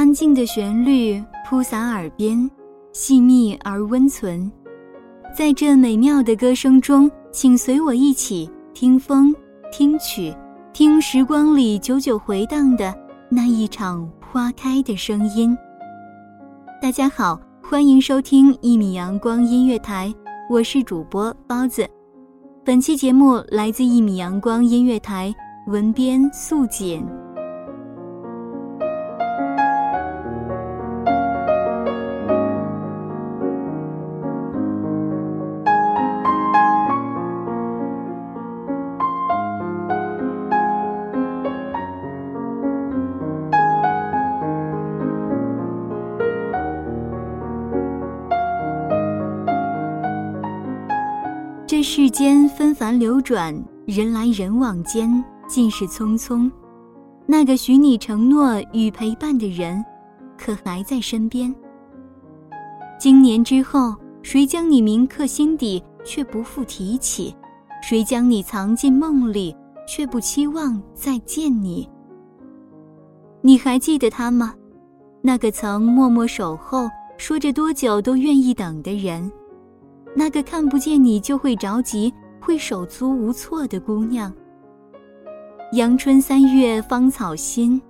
安静的旋律铺洒耳边，细密而温存。在这美妙的歌声中，请随我一起听风、听曲、听时光里久久回荡的那一场花开的声音。大家好，欢迎收听一米阳光音乐台，我是主播包子。本期节目来自一米阳光音乐台，文编素锦。这世间纷繁流转，人来人往间尽是匆匆。那个许你承诺与陪伴的人，可还在身边？经年之后，谁将你铭刻心底，却不复提起？谁将你藏进梦里，却不期望再见你？你还记得他吗？那个曾默默守候，说着多久都愿意等的人。那个看不见你就会着急、会手足无措的姑娘。阳春三月芳草新，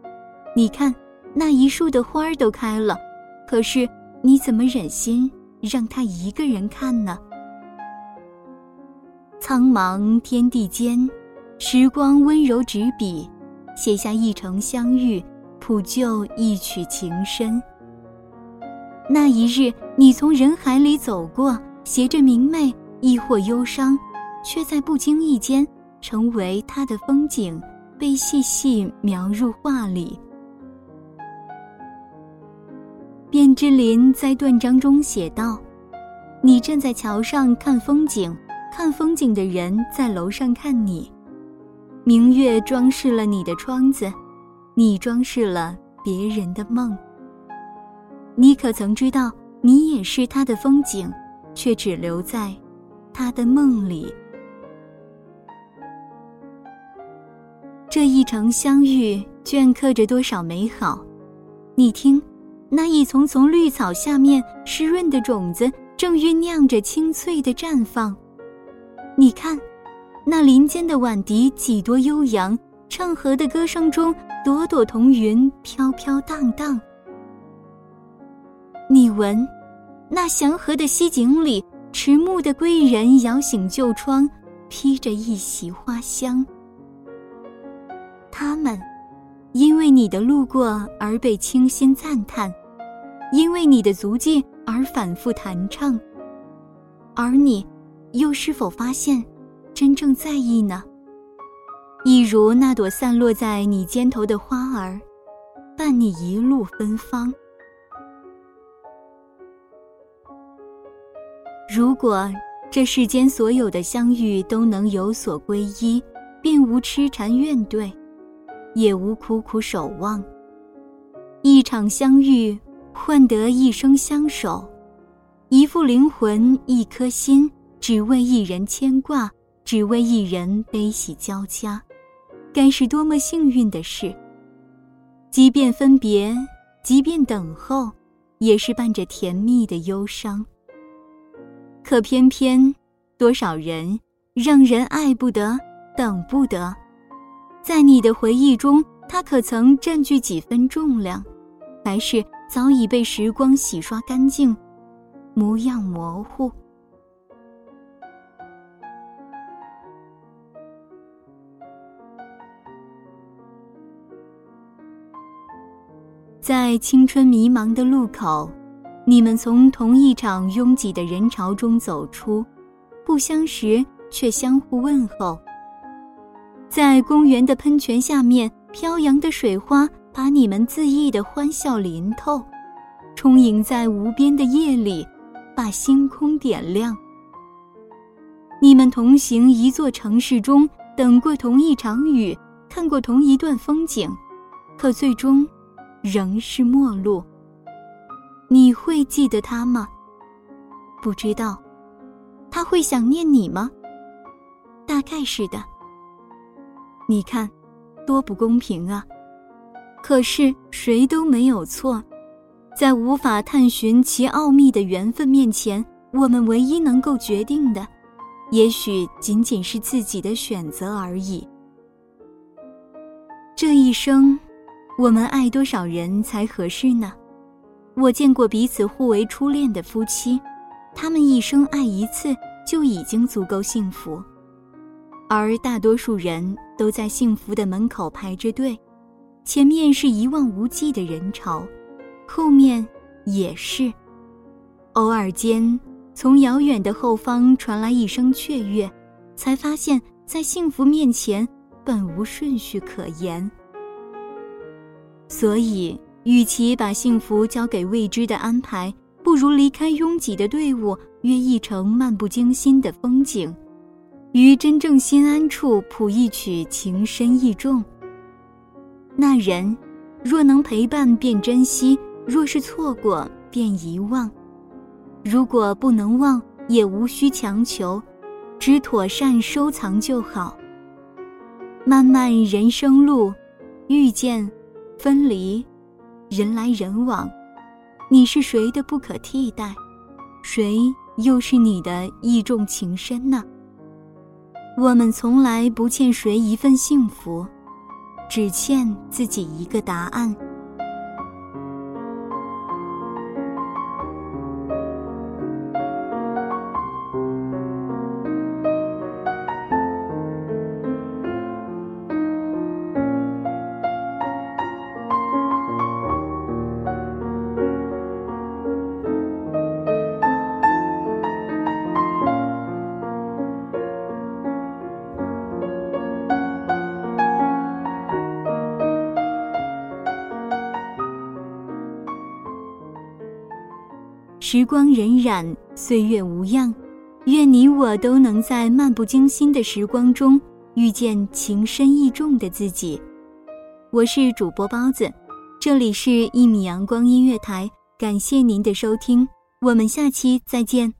你看那一树的花儿都开了，可是你怎么忍心让他一个人看呢？苍茫天地间，时光温柔执笔，写下一程相遇，谱就一曲情深。那一日，你从人海里走过。携着明媚，亦或忧伤，却在不经意间成为他的风景，被细细描入画里。卞之琳在断章中写道：“你站在桥上看风景，看风景的人在楼上看你。明月装饰了你的窗子，你装饰了别人的梦。你可曾知道，你也是他的风景？”却只留在他的梦里。这一程相遇，镌刻着多少美好？你听，那一丛丛绿草下面湿润的种子，正酝酿着青翠的绽放。你看，那林间的晚笛几多悠扬，唱和的歌声中，朵朵彤云飘飘荡荡。你闻。那祥和的西景里，迟暮的归人摇醒旧窗，披着一袭花香。他们，因为你的路过而被倾心赞叹，因为你的足迹而反复弹唱。而你，又是否发现，真正在意呢？一如那朵散落在你肩头的花儿，伴你一路芬芳。如果这世间所有的相遇都能有所归依，便无痴缠怨怼，也无苦苦守望。一场相遇换得一生相守，一副灵魂，一颗心，只为一人牵挂，只为一人悲喜交加，该是多么幸运的事！即便分别，即便等候，也是伴着甜蜜的忧伤。可偏偏，多少人让人爱不得，等不得。在你的回忆中，他可曾占据几分重量，还是早已被时光洗刷干净，模样模糊？在青春迷茫的路口，你们从同一场拥挤的人潮中走出，不相识却相互问候。在公园的喷泉下面，飘扬的水花把你们恣意的欢笑淋透，充盈在无边的夜里，把星空点亮。你们同行一座城市中，等过同一场雨，看过同一段风景，可最终。仍是陌路。你会记得他吗？不知道，他会想念你吗？大概是的。你看，多不公平啊！可是谁都没有错，在无法探寻其奥秘的缘分面前，我们唯一能够决定的，也许仅仅是自己的选择而已。这一生。我们爱多少人才合适呢？我见过彼此互为初恋的夫妻，他们一生爱一次就已经足够幸福，而大多数人都在幸福的门口排着队，前面是一望无际的人潮，后面也是。偶尔间，从遥远的后方传来一声雀跃，才发现，在幸福面前，本无顺序可言。所以，与其把幸福交给未知的安排，不如离开拥挤的队伍，约一程漫不经心的风景，于真正心安处谱一曲情深意重。那人，若能陪伴便珍惜，若是错过便遗忘。如果不能忘，也无需强求，只妥善收藏就好。漫漫人生路，遇见。分离，人来人往，你是谁的不可替代？谁又是你的意重情深呢？我们从来不欠谁一份幸福，只欠自己一个答案。时光荏苒，岁月无恙，愿你我都能在漫不经心的时光中遇见情深意重的自己。我是主播包子，这里是《一米阳光音乐台》，感谢您的收听，我们下期再见。